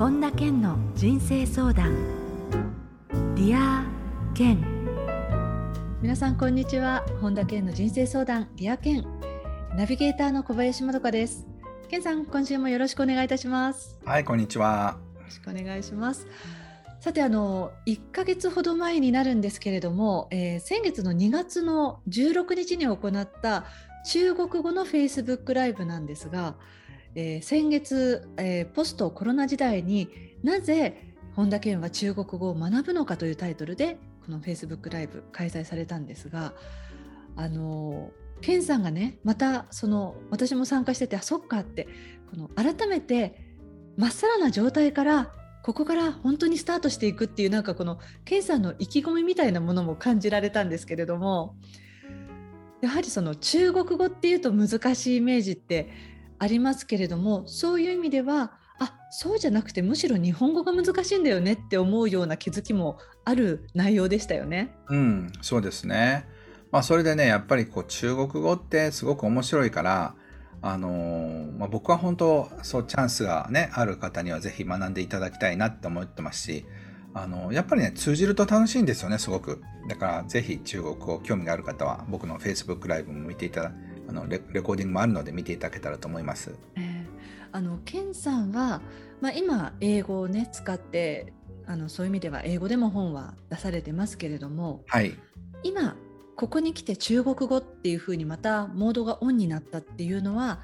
本田健の人生相談。 Dear Ken。皆さんこんにちは。本田健の人生相談 Dear Ken。ナビゲーターの小林まどかです。健さん今週もよろしくお願いいたします。はいこんにちは。よろしくお願いします。さてあの1ヶ月ほど前になるんですけれども、えー、先月の2月の16日に行った中国語のフェイスブックライブなんですが、えー、先月、えー、ポストコロナ時代になぜ本田健は中国語を学ぶのかというタイトルでこのフェイスブックライブ開催されたんですがあの健さんがねまたその私も参加しててあそっかってこの改めてまっさらな状態からここから本当にスタートしていくっていうなんかこの健さんの意気込みみたいなものも感じられたんですけれどもやはりその中国語っていうと難しいイメージってありますけれどもそういう意味ではあそうじゃなくてむしろ日本語が難しいんだよねって思うような気づきもある内容でしたよね。うん、そうですね。まあそれでねやっぱりこう中国語ってすごく面白いからあのー、まあ、僕は本当そうチャンスがねある方にはぜひ学んでいただきたいなって思ってますしあのやっぱりね通じると楽しいんですよねすごくだからぜひ中国語興味がある方は僕の Facebook ライブも見ていただあのレレコーディングもあるので見ていただけたらと思います。えー、あのケンさんは、まあ、今英語をね使ってあのそういう意味では英語でも本は出されてますけれども、はい、今ここに来て中国語っていうふうにまたモードがオンになったっていうのは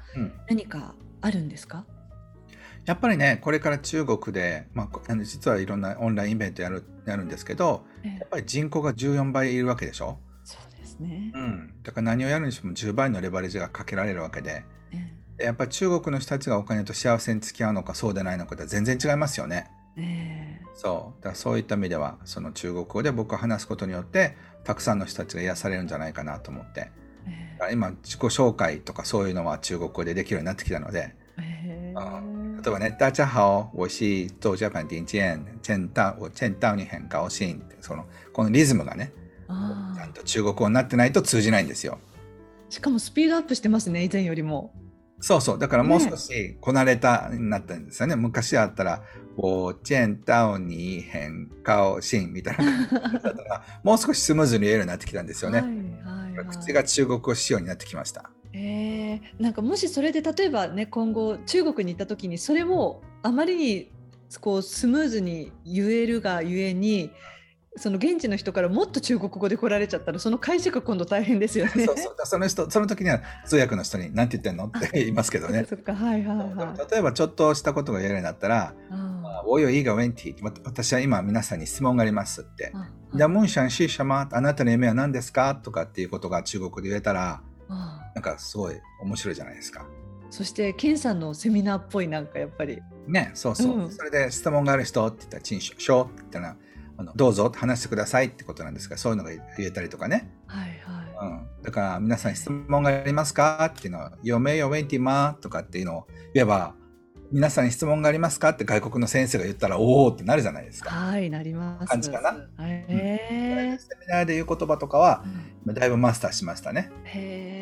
何かあるんですか、うん、やっぱりねこれから中国で、まあ、実はいろんなオンラインイベントやるやるんですけど、えー、やっぱり人口が14倍いるわけでしょ？ですね、うん、だから何をやるにしても10倍のレバレッジがかけられるわけで、えー、やっぱり中国の人たちがお金と幸せに付き合うのかそうでないのかで全然違いますよね。えー、そう。だからそういった意味ではその中国語で僕が話すことによってたくさんの人たちが癒されるんじゃないかなと思って、えー、今自己紹介とかそういうのは中国語でできるようになってきたので、え。ー、例えばね「大家好我是周家板丁健见到我见到你很高興」ってそのこのリズムがねんと中国語になってないと通じないんですよ。しかもスピードアップしてますね以前よりも。そうそう。だからもう少しこなれたになったんですよね。ね昔あったら、我见到你很高興みたいな感じだったら、もう少しスムーズに言えるようになってきたんですよね。はいはいはい、口が中国語仕様になってきました。えー、なんかもしそれで例えばね今後中国に行った時にそれをあまりにこうスムーズに言えるがゆえにその現地の人からもっと中国語で来られちゃったらその解釈今度大変ですよね。そうそうその人その時には通訳の人に何て言ってんのって 言いますけどね。そっかはいはいはい。例えばちょっとしたことが言えるようになったら「およいがウェンティ」私は今皆さんに質問がありますって「じゃムンシャンシーシャマあなたの夢は何ですか?」とかっていうことが中国で言えたらなんかすごい面白いじゃないですか。そしてケンさんのセミナーっぽいなんかやっぱり。ねそうそう。うん、それで質問がある人って言ったら「チンショー」って言ったら「あのどうぞ話してくださいってことなんですがそういうのが言えたりとかね、はいはいうん、だから皆さん質問がありますかっていうのを「よめよめんてま」とかっていうのを言えば皆さん質問がありますかって外国の先生が言ったらおおってなるじゃないですか。はいなります。感じかな？へえ、うん、セミナーで言う言葉とかは、うん、だいぶマスターしましたね。へえ。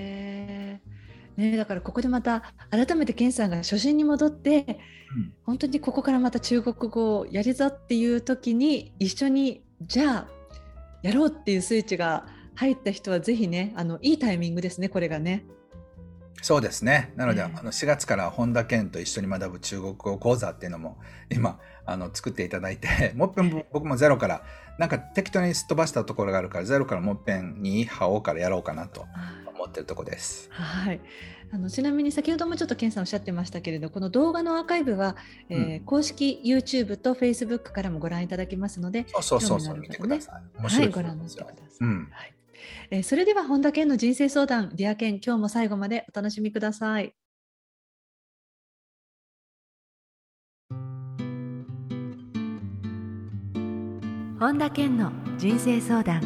ね、だからここでまた改めて健さんが初心に戻って、うん、本当にここからまた中国語をやるぞっていう時に一緒にじゃあやろうっていうスイッチが入った人はぜひねあのいいタイミングですねこれがね。そうですね。なので、えー、あの4月から本田健と一緒に学ぶ中国語講座っていうのも今あの作っていただいて、もっぺん僕もゼロからなんか適当にすっ飛ばしたところがあるからゼロからもっぺん你好からやろうかなと。思ってるとこです。はい。あのちなみに先ほどもちょっと健さんおっしゃってましたけれどこの動画のアーカイブは、えー、うん、公式 YouTube と Facebook からもご覧いただけますのでそうそうそう見てください。面白い、はい、ご覧になってください。うん、はいえー、それでは本田健の人生相談 Dear Ken 今日も最後までお楽しみください。本田健の人生相談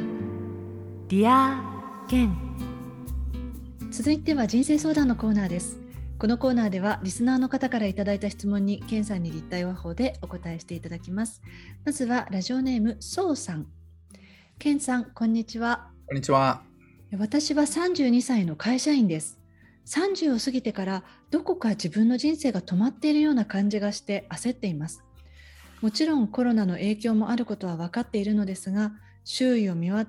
Dear Ken 続いては人生相談のコーナーです。このコーナーではリスナーの方からいただいた質問にケンさんに立体話法でお答えしていただきます。まずはラジオネームそうさん。ケンさんこんにちは。こんにちは。私は32歳の会社員です。30を過ぎてからどこか自分の人生が止まっているような感じがして焦っています。もちろんコロナの影響もあることは分かっているのですが周囲を見回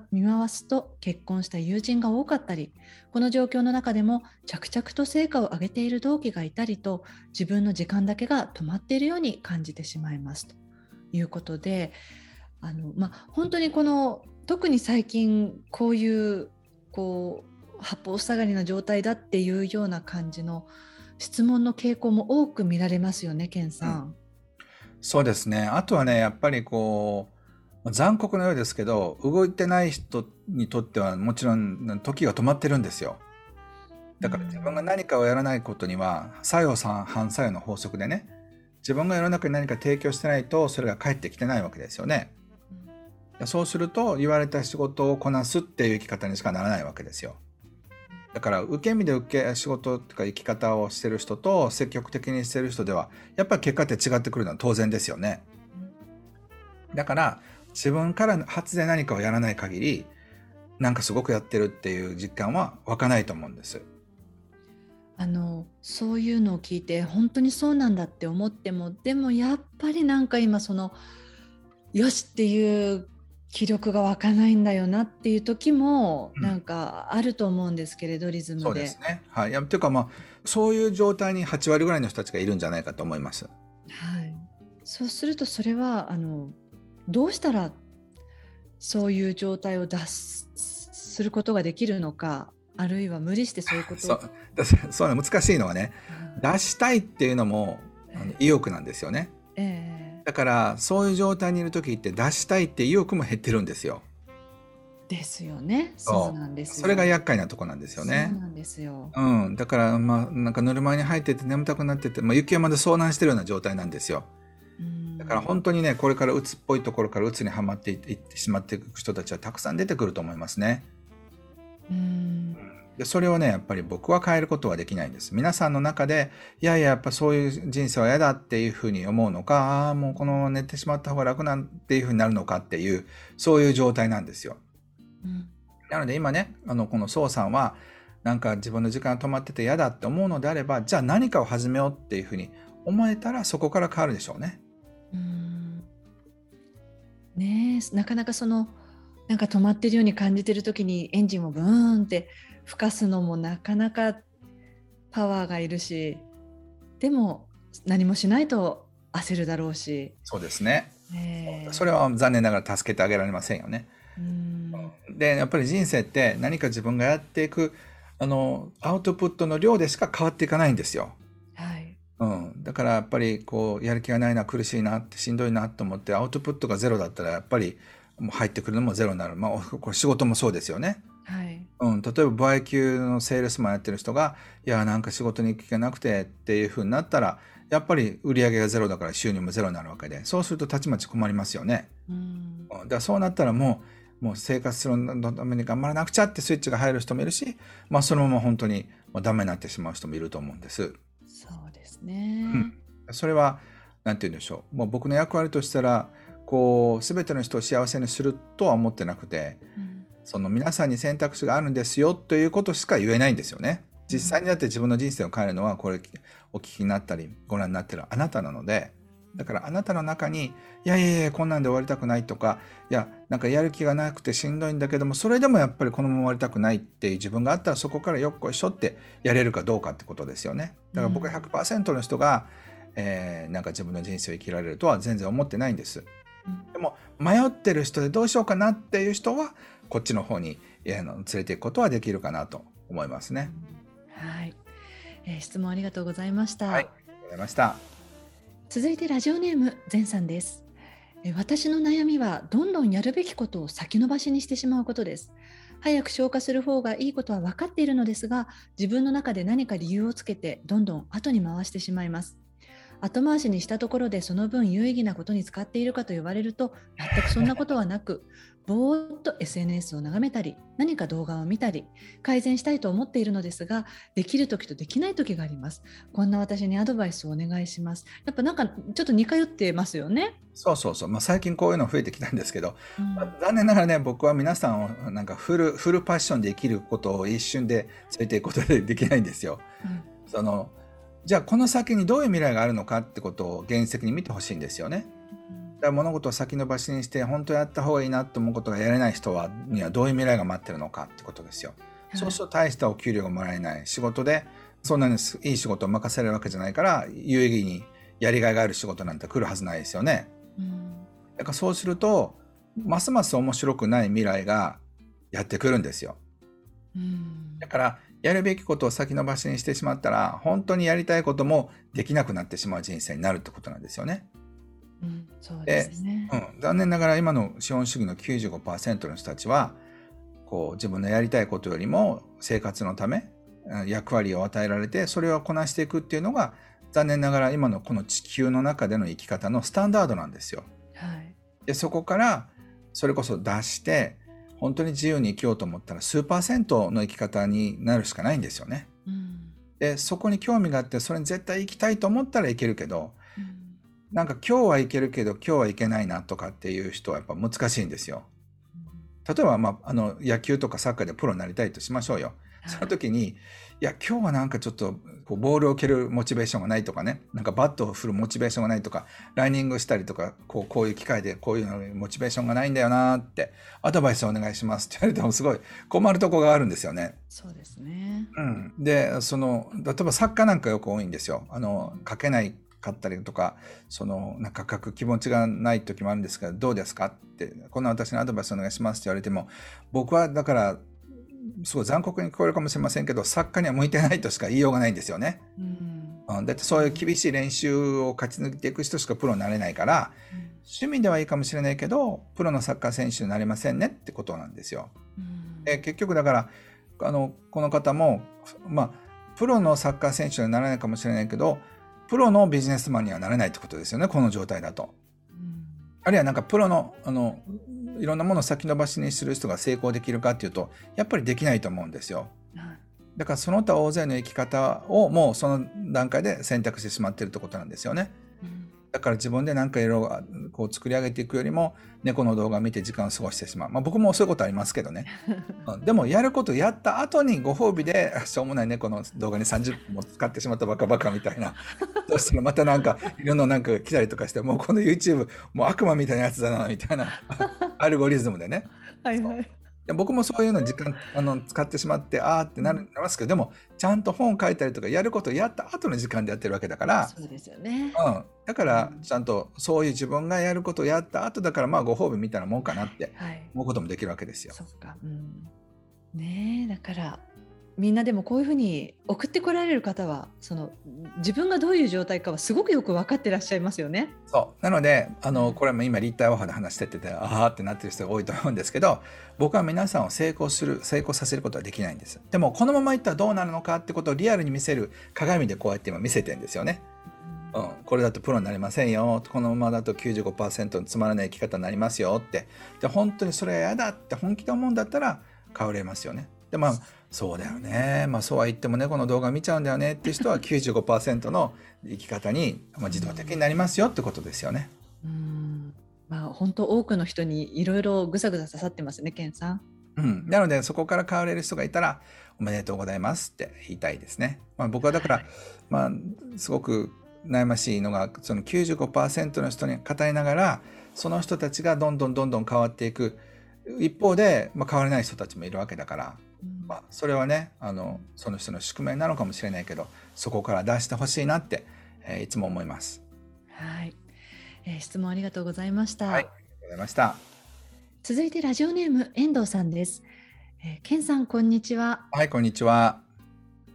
すと結婚した友人が多かったりこの状況の中でも着々と成果を上げている同期がいたりと自分の時間だけが止まっているように感じてしまいますということであの、まあ、本当にこの特に最近こういうこう八方塞がりな状態だっていうような感じの質問の傾向も多く見られますよね、ケンさん。うん、そうですね。あとはね、やっぱりこう、残酷のようですけど、動いてない人にとってはもちろん時が止まってるんですよ。だから自分が何かをやらないことには、作用反作用の法則でね、自分が世の中に何か提供してないと、それが返ってきてないわけですよね。そうすると言われた仕事をこなすっていう生き方にしかならないわけですよ。だから受け身で受け仕事とか生き方をしてる人と積極的にしてる人ではやっぱり結果って違ってくるのは当然ですよね。だから自分から発で何かをやらない限りなんかすごくやってるっていう実感は湧かないと思うんです。あのそういうのを聞いて本当にそうなんだって思ってもでもやっぱりなんか今そのよしっていう気力が湧かないんだよなっていう時もなんかあると思うんですけれど、うん、リズムで。そうですね。はい。いやというかまあそういう状態に8割ぐらいの人たちがいるんじゃないかと思います。はい。そうするとそれはあのどうしたらそういう状態を脱することができるのかあるいは無理してそういうことそうそう難しいのはね、出したいっていうのもあの意欲なんですよね。ええーだからそういう状態にいる時って出したいって意欲も減ってるんですよ。ですよね。そうなんですそれが厄介なとこなんですよね。そうなんですよ。うん。だからまあなんかぬるま湯に入ってて眠たくなってて、まあ、雪山で遭難してるような状態なんですよ。だから本当にねこれから鬱っぽいところから鬱にはまっていってしまっていく人たちはたくさん出てくると思いますね。うんでそれをねやっぱり僕は変えることはできないんです皆さんの中でいやいややっぱそういう人生は嫌だっていうふうに思うのかああもうこの寝てしまった方が楽なんていうふうになるのかっていうそういう状態なんですよ、うん、なので今ねあのこの宋さんはなんか自分の時間が止まってて嫌だって思うのであればじゃあ何かを始めようっていうふうに思えたらそこから変わるでしょうね。うん。ねなかなかそのなんか止まってるように感じてる時にエンジンをブーンって吹かすのもなかなかパワーがいるしでも何もしないと焦るだろうし。そうですね、え。ー、それは残念ながら助けてあげられませんよね。でやっぱり人生って何か自分がやっていくあのアウトプットの量でしか変わっていかないんですよ。はいうん、だからやっぱりこうやる気がないな苦しいなってしんどいなと思ってアウトプットがゼロだったらやっぱりもう入ってくるのもゼロになる、まあ、これ仕事もそうですよね。はいうん、例えば倍給のセールスマンやってる人がいやなんか仕事に行く気がなくてっていうふうになったらやっぱり売り上げがゼロだから収入もゼロになるわけでそうするとたちまち困りますよね。うん、だからそうなったらもうもう生活するのために頑張らなくちゃってスイッチが入る人もいるし、まあ、そのまま本当にダメになってしまう人もいると思うんです。ね、うん、それは何て言うんでしょう。もう僕の役割としたらこう全ての人を幸せにするとは思ってなくて、うん。その皆さんに選択肢があるんですよということしか言えないんですよね。実際にだって自分の人生を変えるのはこれお聞きになったりご覧になってるあなたなのでだからあなたの中にいやいやいやこんなんで終わりたくないとかいやなんかやる気がなくてしんどいんだけどもそれでもやっぱりこのまま終わりたくないっていう自分があったらそこからよっこいしょってやれるかどうかってことですよね。だから僕は100%の人が、えー、なんか自分の人生を生きられるとは全然思ってないんです。でも迷ってる人でどうしようかなっていう人はこっちの方に連れていくことはできるかなと思いますね。はい、えー、質問ありがとうございました。はい、ありがとうございました。続いてラジオネーム善さんです。私の悩みはどんどんやるべきことを先延ばしにしてしまうことです。早く消化する方がいいことは分かっているのですが、自分の中で何か理由をつけてどんどん後に回してしまいます。後回しにしたところでその分有意義なことに使っているかと言われると全くそんなことはなく ぼーっと SNS を眺めたり何か動画を見たり改善したいと思っているのですができる時とできない時があります。こんな私にアドバイスをお願いします。やっぱなんかちょっと似通ってますよね。そうそうそう、まあ、最近こういうの増えてきたんですけど、うん、まあ、残念ながらね僕は皆さんをなんかフルフルパッションで生きることを一瞬で連れていくことでできないんですよ、うん、そのじゃあこの先にどういう未来があるのかってことを現実的に見てほしいんですよね。ら物事を先延ばしにして本当やった方がいいなと思うことがやれない人はにはどういう未来が待ってるのかってことですよ。はい、そうすると大したお給料がもらえない仕事でそんなにいい仕事を任せられるわけじゃないから有意義にやりがいがある仕事なんて来るはずないですよね。うん、だからそうするとますます面白くない未来がやってくるんですよ。うん、だからやるべきことを先延ばしにしてしまったら本当にやりたいこともできなくなってしまう人生になるってことなんですよね。うん、そうですね、うん、残念ながら今の資本主義の95%の人たちはこう自分のやりたいことよりも生活のため役割を与えられてそれをこなしていくっていうのが残念ながら今のこの地球の中での生き方のスタンダードなんですよ。はい、でそこからそれこそ出して本当に自由に生きようと思ったら数パーセントの生き方になるしかないんですよね。うん、でそこに興味があってそれに絶対行きたいと思ったらいけるけどなんか今日はいけるけど今日はいけないなとかっていう人はやっぱ難しいんですよ。例えば、まあ、あの野球とかサッカーでプロになりたいとしましょうよ。その時に、いや、今日はなんかちょっとこうボールを蹴るモチベーションがないとかね、なんかバットを振るモチベーションがないとか、ライニングしたりとか、こうこういう機会でこういうのモチベーションがないんだよなって、アドバイスお願いしますって言われてもすごい困るとこがあるんですよね。そうですね。うん。で、その、例えばサッカーなんかよく多いんですよ。あの、書けないかったりとか、その、なんか書く気持ちがない時もあるんですけど、どうですかって、こんな私のアドバイスお願いしますって言われても、僕はだから、すごい残酷に聞こえるかもしれませんけど、作家には向いてないとしか言いようがないんですよね。うん、だってそういう厳しい練習を勝ち抜いていく人しかプロになれないから、うん、趣味ではいいかもしれないけど、プロのサッカー選手になれませんねってことなんですよ。うん、え結局だから、あの、この方も、まあ、プロのサッカー選手にはならないかもしれないけど、プロのビジネスマンにはなれないってことですよね、この状態だと。うん、あるいはなんかプロの、あの、いろんなものを先延ばしにする人が成功できるかっていうと、やっぱりできないと思うんですよ。だからその他大勢の生き方をもうその段階で選択してしまってるってことなんですよね。だから自分で何かいろいろこう作り上げていくよりも猫の動画を見て時間を過ごしてしまう。まあ僕もそういうことありますけどね。でもやることやった後にご褒美でしょうもない猫の動画に30分も使ってしまったバカバカみたいな。そしたらまたなんかいろんななんか来たりとかしてもうこの YouTube もう悪魔みたいなやつだなみたいな アルゴリズムでね。はいはい。僕もそういうの時間あの使ってしまってああってなりますけどでもちゃんと本書いたりとかやることをやった後の時間でやってるわけだからそうですよね、うん、だからちゃんとそういう自分がやることをやった後だからまあご褒美みたいなもんかなって思うこともできるわけですよ。はい、そっか、うん、ねだからみんなでもこういうふうに送ってこられる方はその自分がどういう状態かはすごくよく分かってらっしゃいますよね。そうなのであのこれも今立体オファーで話してててああってなってる人が多いと思うんですけど僕は皆さんを成功する成功させることはできないんです。でもこのままいったらどうなるのかってことをリアルに見せる鏡でこうやって今見せてるんですよね。うん、これだとプロになれませんよこのままだと95%のつまらない生き方になりますよってで本当にそれは嫌だって本気で思うんだったら変われますよね。でまあそうだよね。まあそうは言ってもね、この動画見ちゃうんだよねって人は95%の生き方に、まあ、自動的になりますよってことですよね。うんまあ本当多くの人にいろいろぐさぐさ刺さってますね、ケンさん。うん、なのでそこから変われる人がいたらおめでとうございますって言いたいですね。まあ、僕はだから、はい、まあすごく悩ましいのがその95%の人に語りながらその人たちがどんどんどんどん変わっていく一方で、まあ、変われない人たちもいるわけだからまあ、それはねあのその人の宿命なのかもしれないけどそこから出してほしいなって、えー、いつも思います。はい、えー、質問ありがとうございました。はい、ありがとうございました。続いてラジオネーム遠藤さんです。えー、ケンさんこんにちは。はいこんにちは。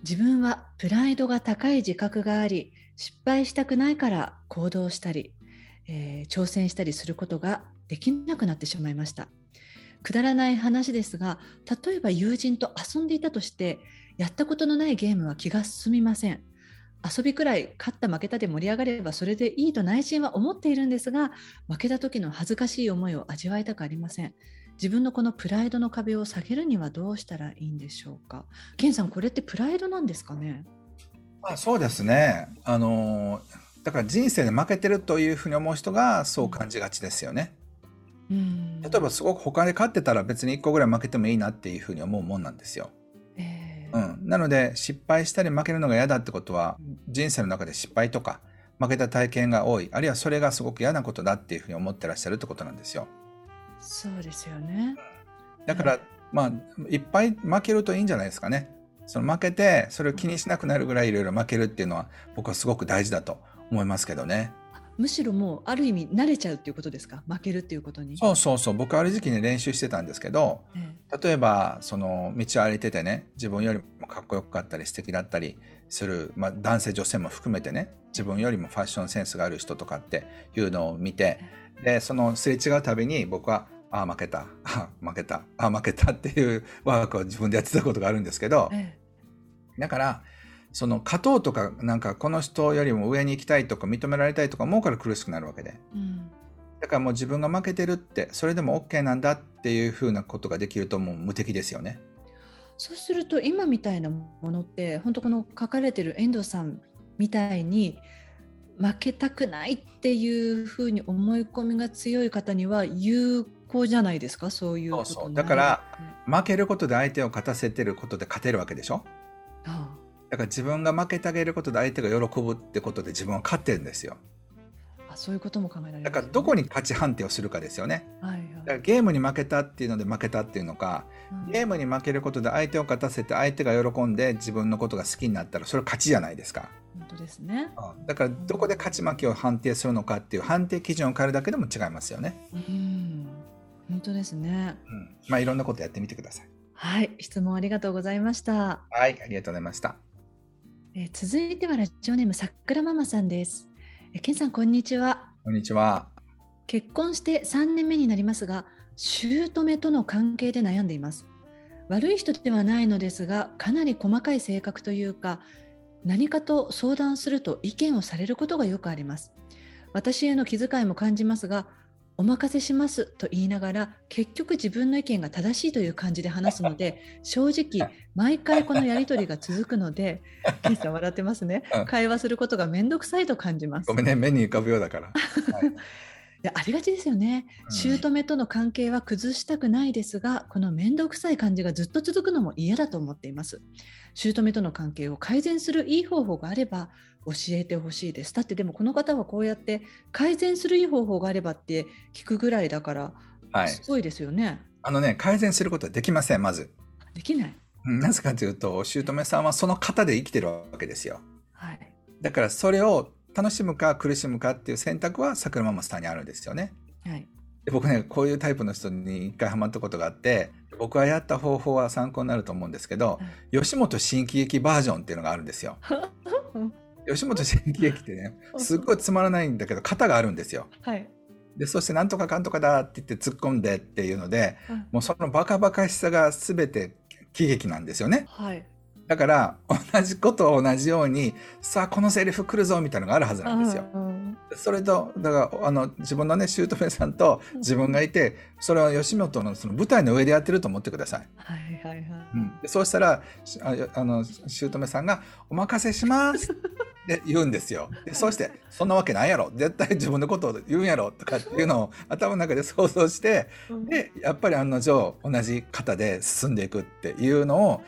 自分はプライドが高い自覚があり失敗したくないから行動したり、えー、挑戦したりすることができなくなってしまいました。くだらない話ですが例えば友人と遊んでいたとしてやったことのないゲームは気が進みません。遊びくらい勝った負けたで盛り上がればそれでいいと内心は思っているんですが負けた時の恥ずかしい思いを味わいたくありません。自分のこのプライドの壁を下げるにはどうしたらいいんでしょうか？ケンさんこれってプライドなんですかね？あそうですね。あのだから人生で負けてるというふうに思う人がそう感じがちですよね、うん、例えばすごく他で勝ってたら別に1個ぐらい負けてもいいなっていうふうに思うもんなんですよ。えー、うん、なので失敗したり負けるのが嫌だってことは人生の中で失敗とか負けた体験が多いあるいはそれがすごく嫌なことだっていうふうに思ってらっしゃるってことなんですよ。そうですよね。だから、まあいっぱい負けるといいんじゃないですかね。その負けてそれを気にしなくなるぐらいいろいろ負けるっていうのは僕はすごく大事だと思いますけどね。むしろもうある意味慣れちゃうっていうことですか？負けるっていうことに。そうそうそう。僕ある時期に練習してたんですけど、ええ、例えばその道を歩いててね自分よりもかっこよかったり素敵だったりする、まあ、男性女性も含めてね自分よりもファッションセンスがある人とかっていうのを見てでそのすれ違うたびに僕はああ負けた。あ負けた。あ負けたっていうワークを自分でやってたことがあるんですけど、え、だからその勝とうとかなんかこの人よりも上に行きたいとか認められたいとか思うから苦しくなるわけで、うん、だからもう自分が負けてるってそれでも OK なんだっていうふうなことができるともう無敵ですよね。そうすると今みたいなものって本当この書かれてる遠藤さんみたいに負けたくないっていうふうに思い込みが強い方には有効じゃないですか？そういうことそうそう。だから負けることで相手を勝たせてることで勝てるわけでしょ？ああだから自分が負けてあげることで相手が喜ぶってことで自分は勝ってるんですよ。あそういうことも考えられる、ね、だからどこに勝ち判定をするかですよね。はいはい、だからゲームに負けたっていうので負けたっていうのか、うん、ゲームに負けることで相手を勝たせて相手が喜んで自分のことが好きになったらそれ勝ちじゃないですか。本当ですね、うん、だからどこで勝ち負けを判定するのかっていう判定基準を変えるだけでも違いますよね。うん本当ですね。うん、まあいろんなことやってみてください。はい、質問ありがとうございました。はい、ありがとうございました。え続いてはラジオネームさくらママさんです。えケンさんこんにちは。こんにちは。結婚して3年目になりますが、姑との関係で悩んでいます。悪い人ではないのですが、かなり細かい性格というか、何かと相談すると意見をされることがよくあります。私への気遣いも感じますが、お任せしますと言いながら結局自分の意見が正しいという感じで話すので 正直毎回このやり取りが続くのでさん笑ってますね。会話することが面倒くさいと感じます。ごめんね目に浮かぶようだから、はいやありがちですよね。姑との関係は崩したくないですが、この面倒くさい感じがずっと続くのも嫌だと思っています。姑との関係を改善するいい方法があれば教えてほしいです。だってでもこの方はこうやって改善するいい方法があればって聞くぐらいだから、はい、すごいですよね。あのね、改善することはできません、まず。できない。なぜかというと、姑さんはその方で生きてるわけですよ。はい。だからそれを楽しむか苦しむかっていう選択は桜ママさんにあるんですよね。はい、で僕ねこういうタイプの人に一回ハマったことがあって僕はやった方法は参考になると思うんですけど、はい、吉本新喜劇バージョンっていうのがあるんですよ。吉本新喜劇ってね すっごいつまらないんだけど型があるんですよ。はい、でそして「なんとかかんとかだ」って言って突っ込んでっていうので、もうそのバカバカしさが全て喜劇なんですよね。はいだから、同じことを同じように、さあ、このセリフ来るぞみたいなのがあるはずなんですよ。それと、だから、あの、自分のね、姑さんと自分がいて、それは吉本のその舞台の上でやってると思ってください。はいはいはい。うん、でそうしたら、ああの、姑さんが、お任せしますって言うんですよ。でそうして、そんなわけないやろ。絶対自分のことを言うんやろ。とかっていうのを頭の中で想像して、で、やっぱり案の定、同じ型で進んでいくっていうのを、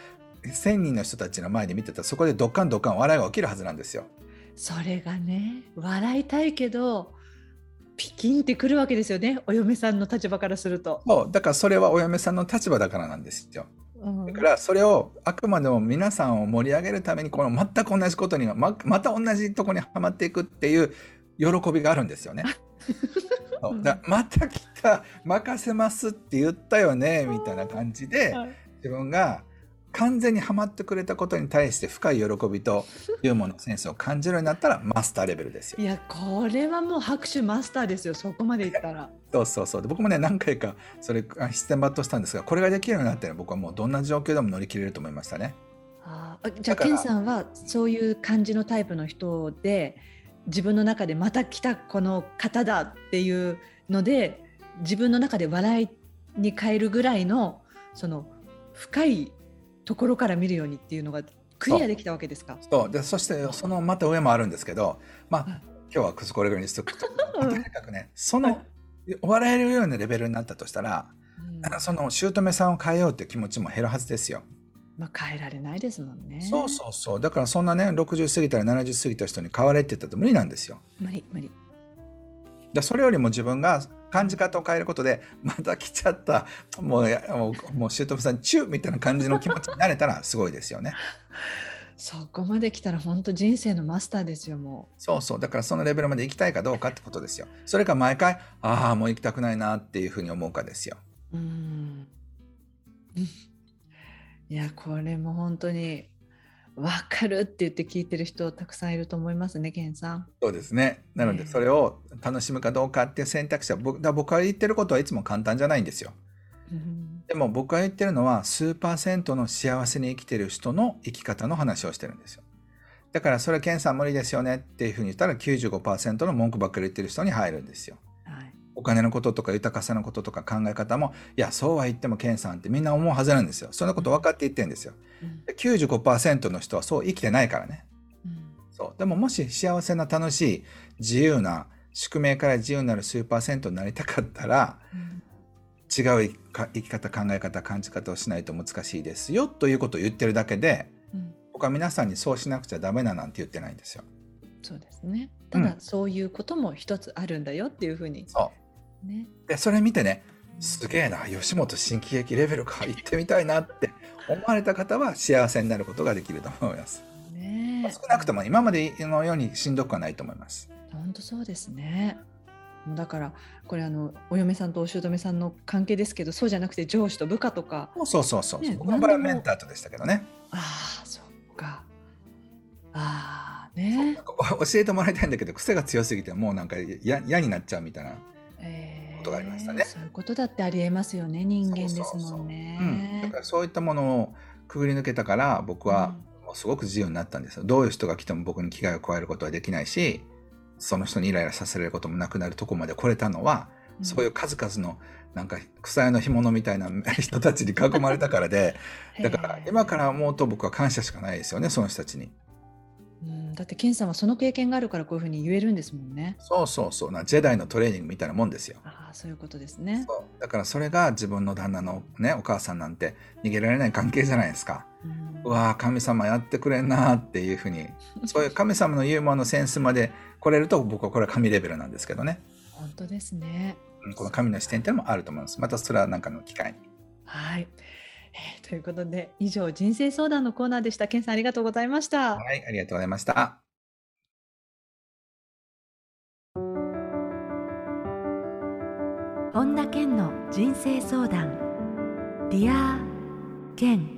1,000人の人たちの前で見てたらそこでドッカンドッカン笑いが起きるはずなんですよ。それがね笑いたいけどピキンってくるわけですよねお嫁さんの立場からすると。そうだからそれはお嫁さんの立場だからなんですよ。うん、だからそれをあくまでも皆さんを盛り上げるためにこの全く同じことにままた同じとこにはまっていくっていう喜びがあるんですよね。だまた来た任せますって言ったよねみたいな感じで自分が完全にはまってくれたことに対して深い喜びとユーモアのセンスを感じるようになったらマスターレベルですよ。いやこれはもう拍手マスターですよそこまでいったら。そうそうそう僕もね何回かそれ必然抜刀したんですがこれができるようになったら僕はもうどんな状況でも乗り切れると思いましたね。あじゃあケンさんはそういう感じのタイプの人で自分の中でまた来たこの方だっていうので自分の中で笑いに変えるぐらいのその深いところから見るようにっていうのがクリアできたわけですか？そうでそしてそのまた上もあるんですけどまあ、今日はこれぐらいにしとくと、とにかくねその笑えるようなレベルになったとしたら、うん、その姑さんを変えようっていう気持ちも減るはずですよ。まあ変えられないですもんね。そうそうそう。だからそんなね、60過ぎたら70過ぎた人に変われって言ったら無理なんですよ。無理、無理。だそれよりも自分が感じ方を変えることで、また来ちゃった、もう、もう、もう、姑さん、チューみたいな感じの気持ちになれたらすごいですよね。そこまで来たら本当人生のマスターですよもう。そうそう。だからそのレベルまで行きたいかどうかってことですよ。それか毎回ああもう行きたくないなっていうふうに思うかですよ。うん。いやこれも本当に分かるって言って聞いてる人たくさんいると思いますね、ケンさん。そうですね。なので、それを楽しむかどうかっていう選択肢は、僕だ僕が言ってることはいつも簡単じゃないんですよ。うん、でも僕が言ってるのは、数パーセントの幸せに生きてる人の生き方の話をしてるんですよ。だから、それはケンさん無理ですよねっていうふうに言ったら、95%の文句ばっかり言ってる人に入るんですよ。お金のこととか豊かさのこととか考え方もいやそうは言ってもケンさんってみんな思うはずなんですよ。そんなこと分かって言ってるんですよ、うん、95%の人はそう生きてないからね、うん、そう。でももし幸せな楽しい自由な宿命から自由になる数パーセントになりたかったら、うん、違う生き方考え方感じ方をしないと難しいですよということを言ってるだけで、僕は皆さんにそうしなくちゃダメだなんて言ってないんですよ。そうですね。ただ、そういうことも一つあるんだよっていうふうにね、でそれ見てねすげえな吉本新喜劇レベルか行ってみたいなって思われた方は幸せになることができると思います。ね、少なくとも今までのようにしんどくはないと思います。本当そうですね。だからこれあのお嫁さんとお姑さんの関係ですけどそうじゃなくて上司と部下とか。そうそうそう、ね、僕の場合はメンターとでしたけどね。ああそっか。ああね 教えてもらいたいんだけど癖が強すぎてもうなんか嫌になっちゃうみたいなことがありましたね。そういうことだってありえますよね人間ですもんね。だからそういったものをくぐり抜けたから僕はもうすごく自由になったんですよ。どういう人が来ても僕に危害を加えることはできないしその人にイライラさせられることもなくなるとこまで来れたのは、うん、そういう数々のなんか草屋の干物みたいな 人たちに囲まれたからでだから今から思うと僕は感謝しかないですよねその人たちに。うん、だってケンさんはその経験があるからこういうふうに言えるんですもんね。そうそうそうなジェダイのトレーニングみたいなもんですよ。ああそういうことですね。だからそれが自分の旦那のねお母さんなんて逃げられない関係じゃないですか。うん、わ神様やってくれんなっていうふうにそういう神様のユーモアのセンスまで来れると僕はこれは神レベルなんですけどね。本当ですね。この神の視点っていうのもあると思います。またそれは何かの機会に。はい。えー、ということで以上人生相談のコーナーでした。ケンさんありがとうございました。はい、ありがとうございました。本田健の人生相談 Dear Ken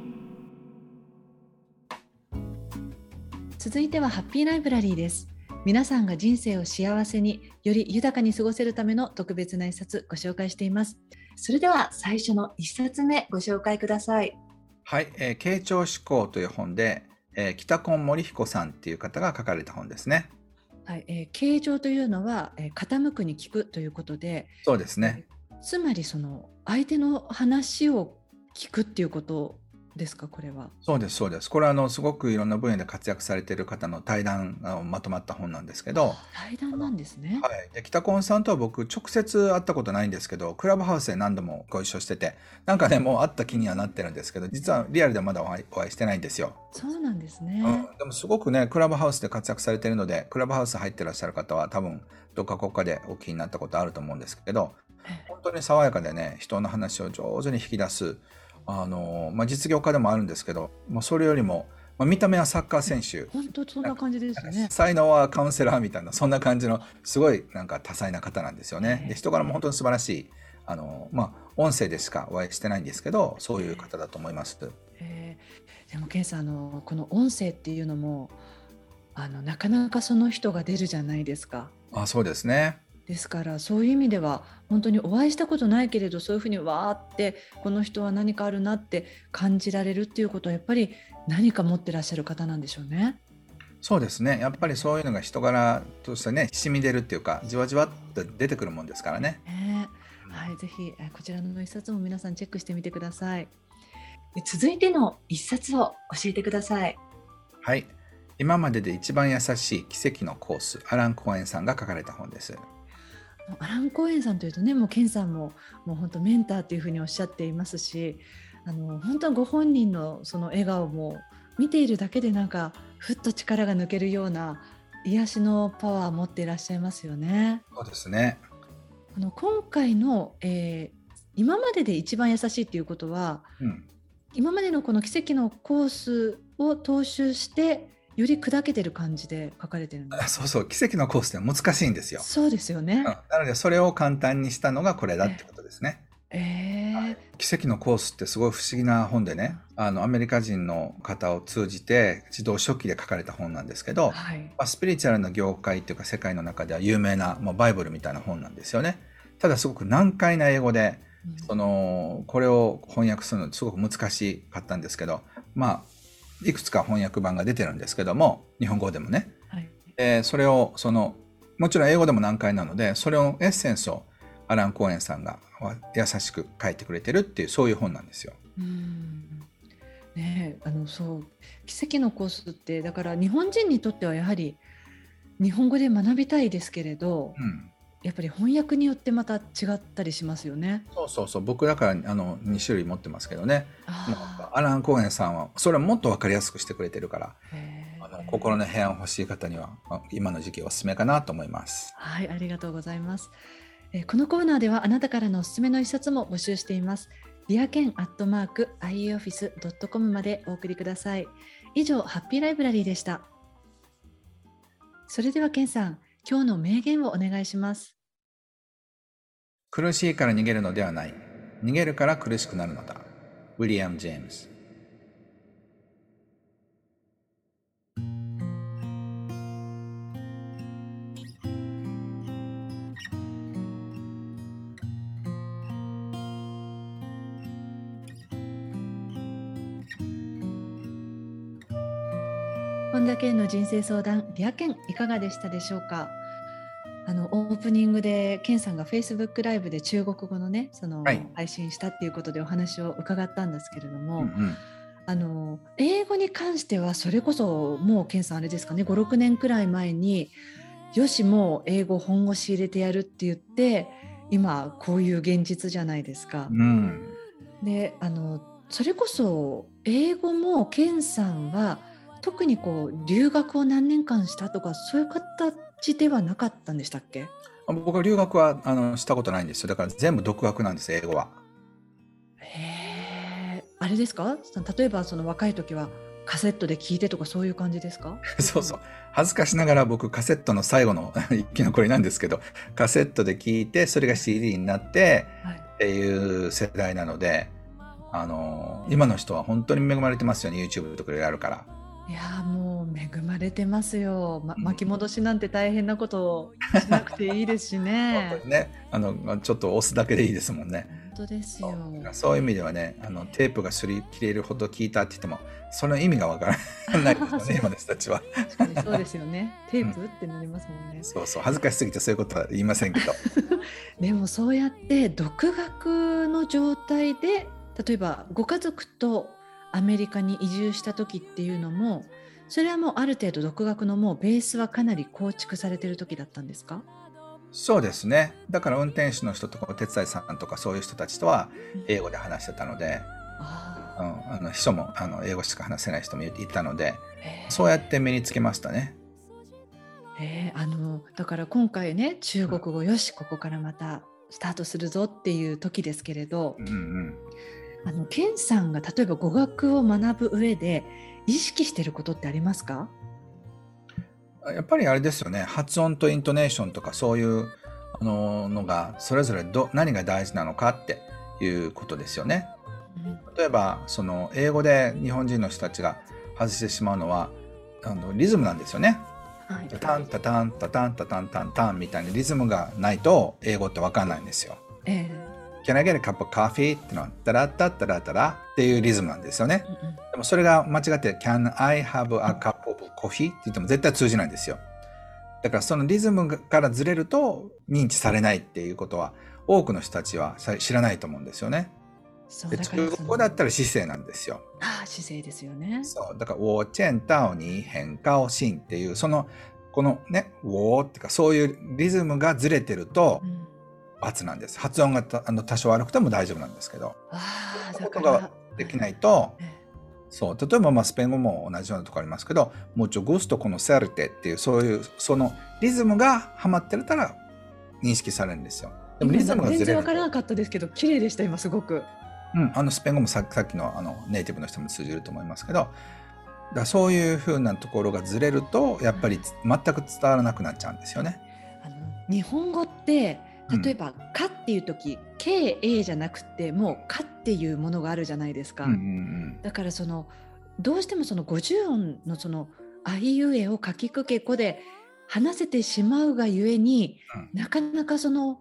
続いてはハッピーライブラリーです皆さんが人生を幸せにより豊かに過ごせるための特別な一冊ご紹介していますそれでは最初の一冊目ご紹介ください。はい、えー、傾聴思考という本で、えー、北今森彦さんっていう方が書かれた本ですね。はい、えー、傾聴というのは、えー、傾くに聞くということで、そうですね。つまりその相手の話を聞くっていうことですかこれは。そうですそうです。これはあのすごくいろんな分野で活躍されている方の対談がまとまった本なんですけど対談なんですね。はい。で北コさんとは僕直接会ったことないんですけどクラブハウスで何度もご一緒しててなんかねもう会った気にはなってるんですけど実はリアルでまだお会いしてないんですよ。そうなんですね、うん、でもすごくねクラブハウスで活躍されてるのでクラブハウス入ってらっしゃる方は多分どっか国家でお気になったことあると思うんですけど本当に爽やかでね人の話を上手に引き出すあの、まあ、実業家でもあるんですけど、まあ、それよりも、まあ、見た目はサッカー選手本当そんな感じですね才能はカウンセラーみたいなそんな感じのすごいなんか多彩な方なんですよね。で人柄も本当に素晴らしいあの、まあ、音声でしかお会いしてないんですけどそういう方だと思います。えー、でもケンさんあのこの音声っていうのもあのなかなかその人が出るじゃないですか。あそうですねですからそういう意味では本当にお会いしたことないけれどそういうふうにわーってこの人は何かあるなって感じられるっていうことはやっぱり何か持ってらっしゃる方なんでしょうね。そうですねやっぱりそういうのが人柄としてね染み出るっていうかじわじわっと出てくるもんですからね。ねはい、ぜひこちらの一冊も皆さんチェックしてみてください。続いての一冊を教えてください。はい、今までで一番優しい奇跡のコースアラン・コーエンさんが書かれた本です。アラン・コーエンさんというとねもうケンさんももう本当メンターっていうふうにおっしゃっていますしあの本当にご本人のその笑顔も見ているだけでなんかふっと力が抜けるような癒しのパワーを持っていらっしゃいますよね。そうですねあの今回の、えー、今までで一番優しいっていうことは、うん、今までのこの奇跡のコースを踏襲してより砕けてる感じで書かれてるんです。そうそう。奇跡のコースって難しいんですよ。そうですよね、うん、なのでそれを簡単にしたのがこれだってことですね。えー、奇跡のコースってすごい不思議な本でねあのアメリカ人の方を通じて自動書記で書かれた本なんですけど、はい、まあ、スピリチュアルな業界っていうか世界の中では有名な、まあ、バイブルみたいな本なんですよね。ただすごく難解な英語で、うん、そのこれを翻訳するのすごく難しかったんですけどまあいくつか翻訳版が出てるんですけども日本語でもね、はい、えそれをそのもちろん英語でも難解なのでそれをエッセンスをアラン・コーエンさんが優しく書いてくれてるっていうそういう本なんですよ。うん。ねあのそう。奇跡のコースってだから日本人にとってはやはり日本語で学びたいですけれど、うん、やっぱり翻訳によってまた違ったりしますよね。そうそうそう僕だからあの2種類持ってますけどねアラン・コーエンさんはそれはもっと分かりやすくしてくれてるからあの心の平安欲しい方には今の時期おすすめかなと思います。はいありがとうございます。えこのコーナーではあなたからのおすすめの一冊も募集しています。リアケンアットマーク ioffice.com までお送りください。以上ハッピーライブラリーでした。それではケンさん。今日の名言をお願いします。苦しいから逃げるのではない。逃げるから苦しくなるのだ。ウィリアム・ジェームズ。本田健の人生相談リア健いかがでしたでしょうか？あのオープニングで健さんがフェイスブックライブで中国語のねその、はい、配信したっていうことでお話を伺ったんですけれども、うんうん、あの英語に関してはそれこそもう健さんあれですかね56年くらい前によしもう英語本腰入れてやるって言って今こういう現実じゃないですか。うん、であのそれこそ英語も健さんは特にこう留学を何年間したとかそういう形ではなかったんでしたっけ？僕は留学はあのしたことないんですよ。だから全部独学なんです英語は。へえあれですか？例えばその若い時はカセットで聞いてとかそういう感じですか？そうそう。恥ずかしながら僕カセットの最後の 一気のこれなんですけどカセットで聞いてそれが CD になってっていう世代なので、あの今の人は本当に恵まれてますよね YouTube とかであるから。いやもう恵まれてますよ、ま、巻き戻しなんて大変なことしなくていいですしね。ね。あのちょっと押すだけでいいですもんね。本当ですよ。そういう意味ではねあのテープがすり切れるほど聞いたって言ってもその意味がわからないですよね 今の人たちは。そうですよね。テープ、うん、ってなりますもんね。そうそう恥ずかしすぎてそういうことは言いませんけど。でもそうやって独学の状態で例えばご家族とアメリカに移住した時っていうのもそれはもうある程度独学のもうベースはかなり構築されてる時だったんですか？そうですね。だから運転手の人とかお手伝いさんとかそういう人たちとは英語で話してたので、うん、あの人もあの英語しか話せない人もいたのでそうやって身につけましたね。えー、あのだから今回ね中国語よしここからまたスタートするぞっていう時ですけれど、うんうん、あのケンさんが例えば語学を学ぶ上で意識してることってありますか？やっぱりあれですよね発音とイントネーションとかそういうあののがそれぞれど何が大事なのかっていうことですよね。例えばその英語で日本人の人たちが外してしまうのはあのリズムなんですよね。はい、タンタタンタタンタタンタンタンみたいなリズムがないと英語って分かんないんですよ。えー Can I get a cup of coffee? ってのは、タラッタッタラタラっていうリズムなんですよね。うんうん、でもそれが間違って、Can I have a cup of coffee? って言っても絶対通じないんですよ。だからそのリズムからずれると認知されないっていうことは多くの人たちは知らないと思うんですよね。で中国語だったら姿勢なんですよ。ああ姿勢ですよね。そうだから「我见到に変化をしん」っていうそのこのね「我」っていうかそういうリズムがずれてると、うん×なんです。発音があの多少悪くても大丈夫なんですけど。ああ、ことができないと、そう例えばまあスペイン語も同じようなところありますけど、もうちょゴストこのセルテっていうそういうそのリズムがはまってたら認識されるんですよ。でもリズムがずれる全然わからなかったですけど、綺麗でした今すごく。うん、あのスペイン語もささっきのあのネイティブの人も通じると思いますけど、だそういうふうなところがずれるとやっぱり全く伝わらなくなっちゃうんですよね。あの日本語って例えば「か」っていう時「KA」じゃなくてもう「か」っていうものがあるじゃないですか。うんうんうん、だからそのどうしてもその50音のその「あいうえ」をかきくけこで話せてしまうがゆえに、うん、なかなかその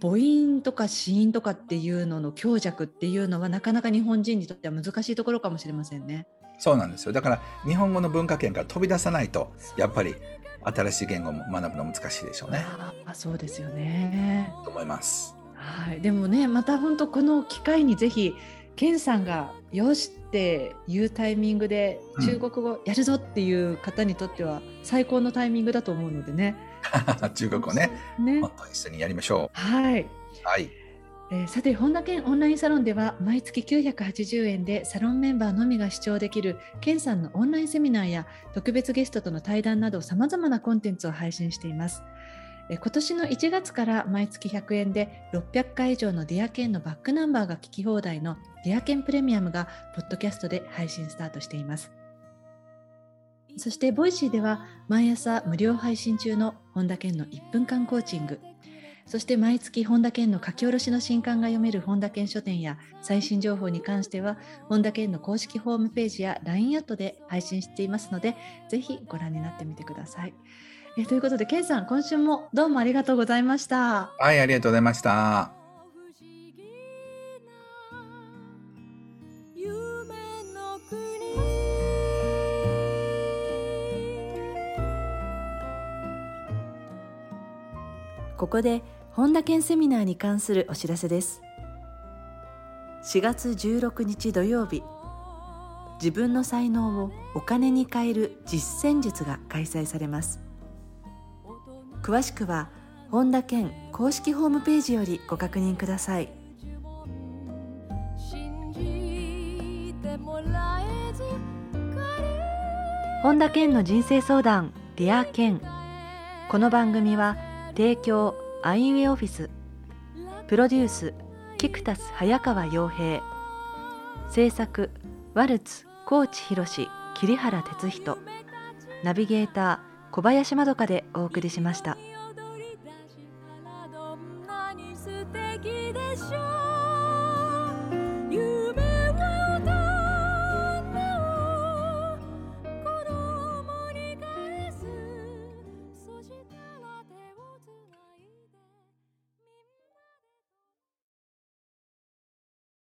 母音とか子音とかっていうのの強弱っていうのはなかなか日本人にとっては難しいところかもしれませんね。そうなんですよだから日本語の文化圏から飛び出さないとやっぱり新しい言語も学ぶの難しいでしょうね。あそうですよね。と思います。はい、でもねまた本当この機会にぜひケンさんが「よし」っていうタイミングで中国語やるぞっていう方にとっては最高のタイミングだと思うのでね。中国語ねね一緒にやりましょう。はい、はいえ、さて本田健オンラインサロンでは毎月980円でサロンメンバーのみが視聴できる健さんのオンラインセミナーや特別ゲストとの対談などさまざまなコンテンツを配信しています。えー、今年の1月から毎月100円で600回以上のディアケンのバックナンバーが聞き放題のディアケンプレミアムがポッドキャストで配信スタートしています。そしてボイシーでは毎朝無料配信中の本田健の1分間コーチングそして毎月本田健の書き下ろしの新刊が読める本田健書店や最新情報に関しては本田健の公式ホームページや LINE アットで配信していますのでぜひご覧になってみてください。えということで健さん今週もどうもありがとうございました。はいありがとうございました。ここで本田健セミナーに関するお知らせです。4月16日土曜日自分の才能をお金に変える実践術が開催されます。詳しくは本田健公式ホームページよりご確認ください。本田健の人生相談 Dear Ken。この番組は提供アイウェイオフィス。プロデュースキクタス早川洋平。制作ワルツ高知博桐原哲人。ナビゲーター小林まどかでお送りしました。